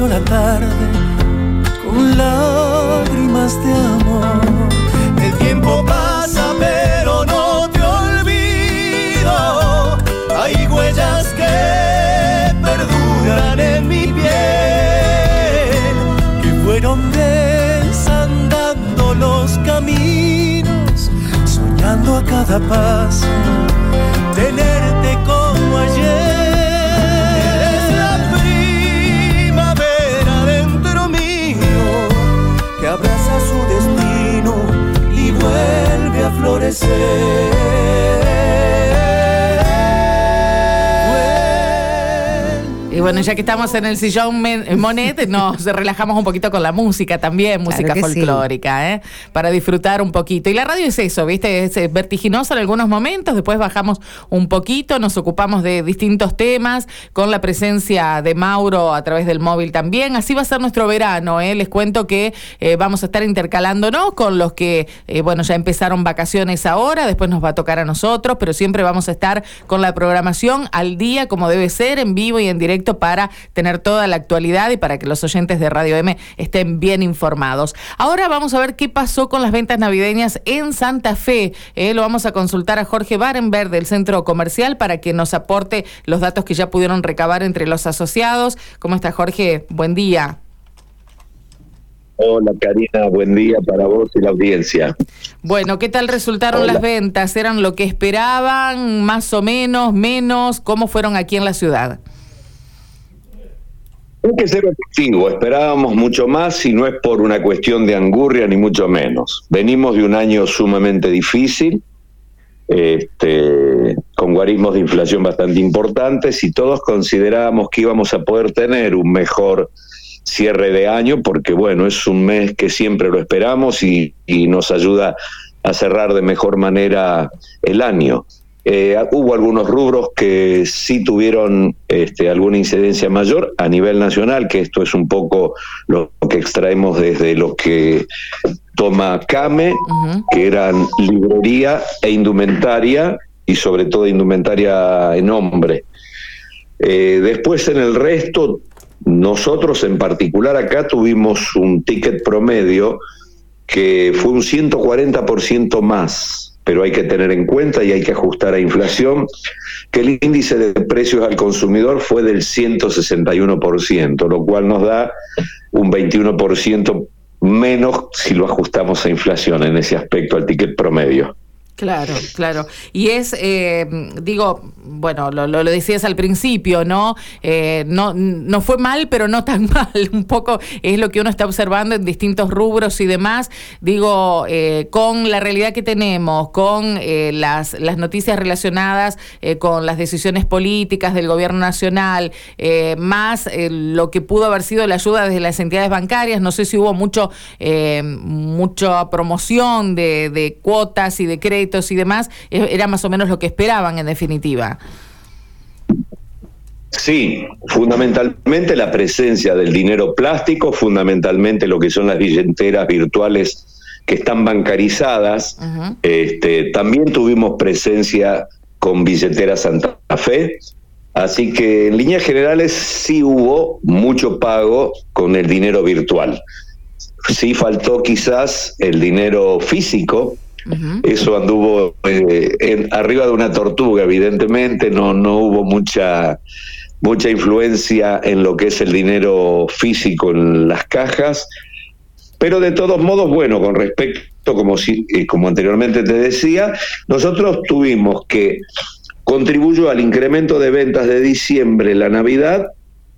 la tarde con lágrimas de amor. El tiempo pasa pero no te olvido. Hay huellas que perduran en mi piel, que fueron desandando los caminos, soñando a cada paso say. Bueno, ya que estamos en el sillón Men- Monet, nos relajamos un poquito con la música también, música sí. folclórica, ¿eh? para disfrutar un poquito. Y la radio es eso, ¿viste? Es eh, vertiginosa en algunos momentos, después bajamos un poquito, nos ocupamos de distintos temas, con la presencia de Mauro a través del móvil también. Así va a ser nuestro verano, ¿eh? Les cuento que eh, vamos a estar intercalándonos con los que, eh, bueno, ya empezaron vacaciones ahora, después nos va a tocar a nosotros, pero siempre vamos a estar con la programación al día, como debe ser, en vivo y en directo, para tener toda la actualidad y para que los oyentes de Radio M estén bien informados. Ahora vamos a ver qué pasó con las ventas navideñas en Santa Fe. Eh, lo vamos a consultar a Jorge Barenberg del Centro Comercial para que nos aporte los datos que ya pudieron recabar entre los asociados. ¿Cómo está Jorge? Buen día. Hola Karina, buen día para vos y la audiencia. Bueno, ¿qué tal resultaron Hola. las ventas? ¿Eran lo que esperaban? ¿Más o menos? ¿Menos? ¿Cómo fueron aquí en la ciudad? Hay que ser objetivo, esperábamos mucho más y no es por una cuestión de angurria ni mucho menos. Venimos de un año sumamente difícil, este, con guarismos de inflación bastante importantes y todos considerábamos que íbamos a poder tener un mejor cierre de año porque bueno, es un mes que siempre lo esperamos y, y nos ayuda a cerrar de mejor manera el año. Eh, hubo algunos rubros que sí tuvieron este, alguna incidencia mayor a nivel nacional, que esto es un poco lo que extraemos desde lo que toma CAME, que eran librería e indumentaria, y sobre todo indumentaria en hombre. Eh, después en el resto, nosotros en particular acá tuvimos un ticket promedio que fue un 140% más, pero hay que tener en cuenta y hay que ajustar a inflación, que el índice de precios al consumidor fue del 161%, lo cual nos da un 21% menos si lo ajustamos a inflación en ese aspecto al ticket promedio. Claro, claro. Y es, eh, digo, bueno, lo, lo, decías al principio, ¿no? Eh, ¿no? No fue mal, pero no tan mal. Un poco es lo que uno está observando en distintos rubros y demás. Digo, eh, con la realidad que tenemos, con eh, las, las noticias relacionadas eh, con las decisiones políticas del gobierno nacional, eh, más lo que pudo haber sido la ayuda desde las entidades bancarias. No sé si hubo mucho, mucha promoción de, de cuotas y de créditos y demás, eh, era más o menos lo que esperaban en definitiva. Sí, fundamentalmente la presencia del dinero plástico, fundamentalmente lo que son las billeteras virtuales que están bancarizadas. Uh -huh. este, también tuvimos presencia con billetera Santa Fe. Así que en líneas generales sí hubo mucho pago con el dinero virtual. Sí faltó quizás el dinero físico, Eso anduvo eh, en, arriba de una tortuga, evidentemente, no, no hubo mucha, mucha influencia en lo que es el dinero físico en las cajas, pero de todos modos, bueno, con respecto, como, si, eh, como anteriormente te decía, nosotros tuvimos que contribuyó al incremento de ventas de diciembre, la Navidad,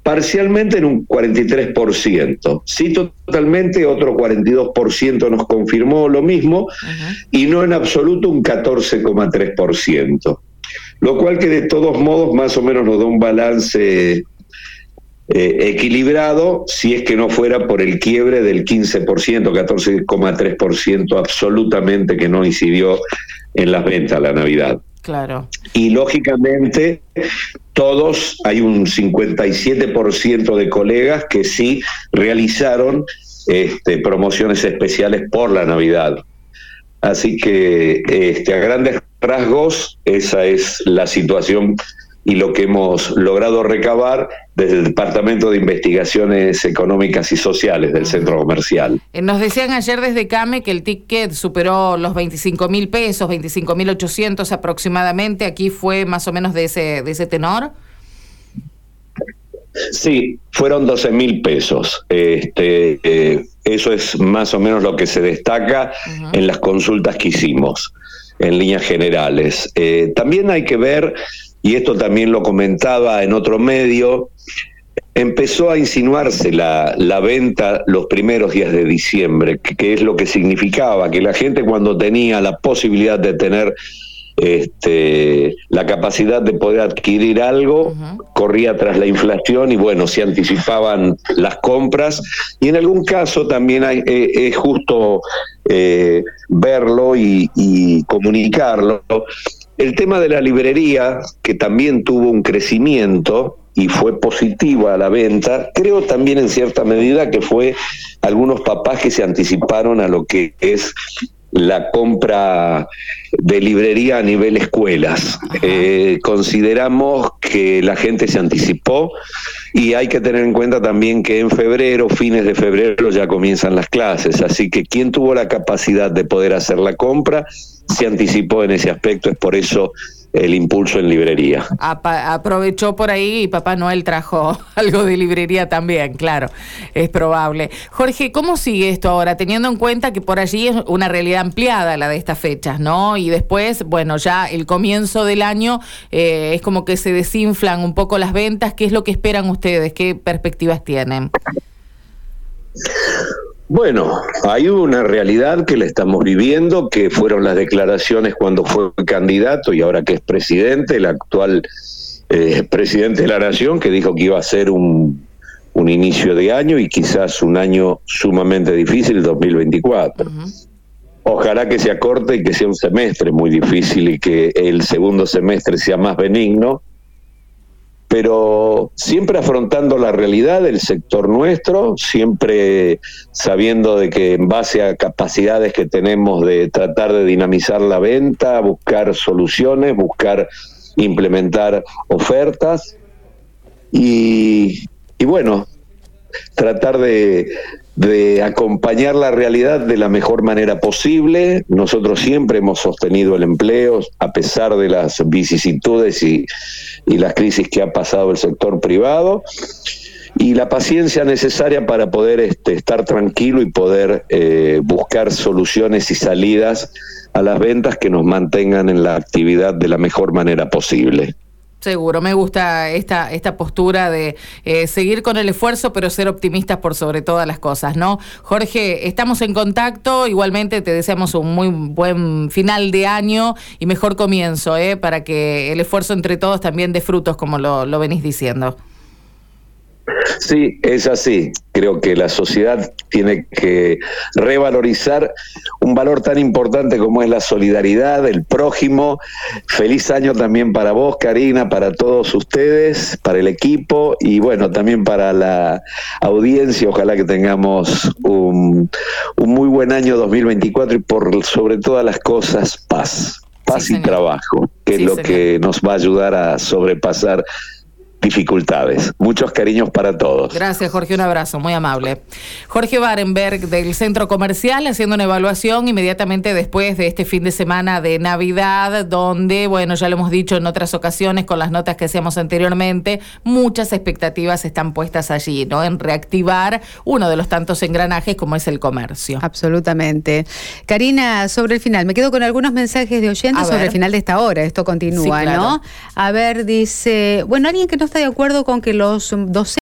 parcialmente en un 43%. Sí, totalmente, otro 42% nos confirmó lo mismo, uh -huh. y no en absoluto un 14,3%. Lo cual que de todos modos más o menos nos da un balance eh, equilibrado si es que no fuera por el quiebre del 15%, 14,3% absolutamente que no incidió en las ventas la Navidad. Claro. Y lógicamente todos, hay un 57% de colegas que sí realizaron este, promociones especiales por la Navidad. Así que este, a grandes rasgos esa es la situación y lo que hemos logrado recabar desde el Departamento de Investigaciones Económicas y Sociales del Centro Comercial. Eh, nos decían ayer desde CAME que el ticket superó los 25 mil pesos, 25 mil 800 aproximadamente. ¿Aquí fue más o menos de ese, de ese tenor? Sí, fueron 12 mil pesos. Este, eh, eso es más o menos lo que se destaca en las consultas que hicimos, en líneas generales. Eh, también hay que ver, y esto también lo comentaba en otro medio, empezó a insinuarse la, la venta los primeros días de diciembre, que es lo que significaba que la gente cuando tenía la posibilidad de tener este, la capacidad de poder adquirir algo, corría tras la inflación y bueno, se anticipaban las compras y en algún caso también hay, eh, es justo eh, verlo y, y comunicarlo. El tema de la librería, que también tuvo un crecimiento, y fue positiva a la venta, creo también en cierta medida que fue algunos papás que se anticiparon a lo que es la compra de librería a nivel escuelas. Eh, consideramos que la gente se anticipó y hay que tener en cuenta también que en febrero, fines de febrero, ya comienzan las clases. Así que quien tuvo la capacidad de poder hacer la compra se anticipó en ese aspecto. Es por eso el impulso en librería. aprovechó por ahí y Papá Noel trajo algo de librería también, claro, es probable. Jorge, ¿cómo sigue esto ahora, teniendo en cuenta que por allí es una realidad ampliada la de estas fechas, ¿no? Y después, bueno, ya el comienzo del año eh, es como que se desinflan un poco las ventas. ¿Qué es lo que esperan ustedes? ¿Qué perspectivas tienen? Bueno, hay una realidad que la estamos viviendo, que fueron las declaraciones cuando fue candidato y ahora que es presidente, el actual eh, presidente de la Nación, que dijo que iba a ser un, un, inicio de año y quizás un año sumamente difícil, 2024. Ojalá que sea corte y que sea un semestre muy difícil y que el segundo semestre sea más benigno pero siempre afrontando la realidad del sector nuestro, siempre sabiendo de que en base a capacidades que tenemos de tratar de dinamizar la venta, buscar soluciones, buscar implementar ofertas y, y bueno, tratar de, de acompañar la realidad de la mejor manera posible. Nosotros siempre hemos sostenido el empleo a pesar de las vicisitudes y, las crisis que ha pasado el sector privado y la paciencia necesaria para poder este, estar tranquilo y poder eh, buscar soluciones y salidas a las ventas que nos mantengan en la actividad de la mejor manera posible. Seguro, me gusta esta, esta postura de eh, seguir con el esfuerzo, pero ser optimistas por sobre todas las cosas, ¿no? Jorge, estamos en contacto, igualmente te deseamos un muy buen final de año y mejor comienzo, ¿eh? Para que el esfuerzo entre todos también dé frutos, como lo, lo venís diciendo. Sí, es así. Creo que la sociedad tiene que revalorizar un valor tan importante como es la solidaridad, el prójimo. Feliz año también para vos, Karina, para todos ustedes, para el equipo y bueno, también para la audiencia. Ojalá que tengamos un, muy buen año 2024 y por sobre todas las cosas, paz. Paz y trabajo, que es lo que nos va a ayudar a sobrepasar dificultades. Muchos cariños para todos. Gracias, Jorge. Un abrazo, muy amable. Jorge Barenberg, del Centro Comercial, haciendo una evaluación inmediatamente después de este fin de semana de Navidad, donde, bueno, ya lo hemos dicho en otras ocasiones con las notas que hacíamos anteriormente, muchas expectativas están puestas allí, ¿no? En reactivar uno de los tantos engranajes como es el comercio. Absolutamente. Karina, sobre el final, me quedo con algunos mensajes de oyentes sobre el final de esta hora. Esto continúa, ¿no? A ver, dice, bueno, alguien que no está de acuerdo con que los docentes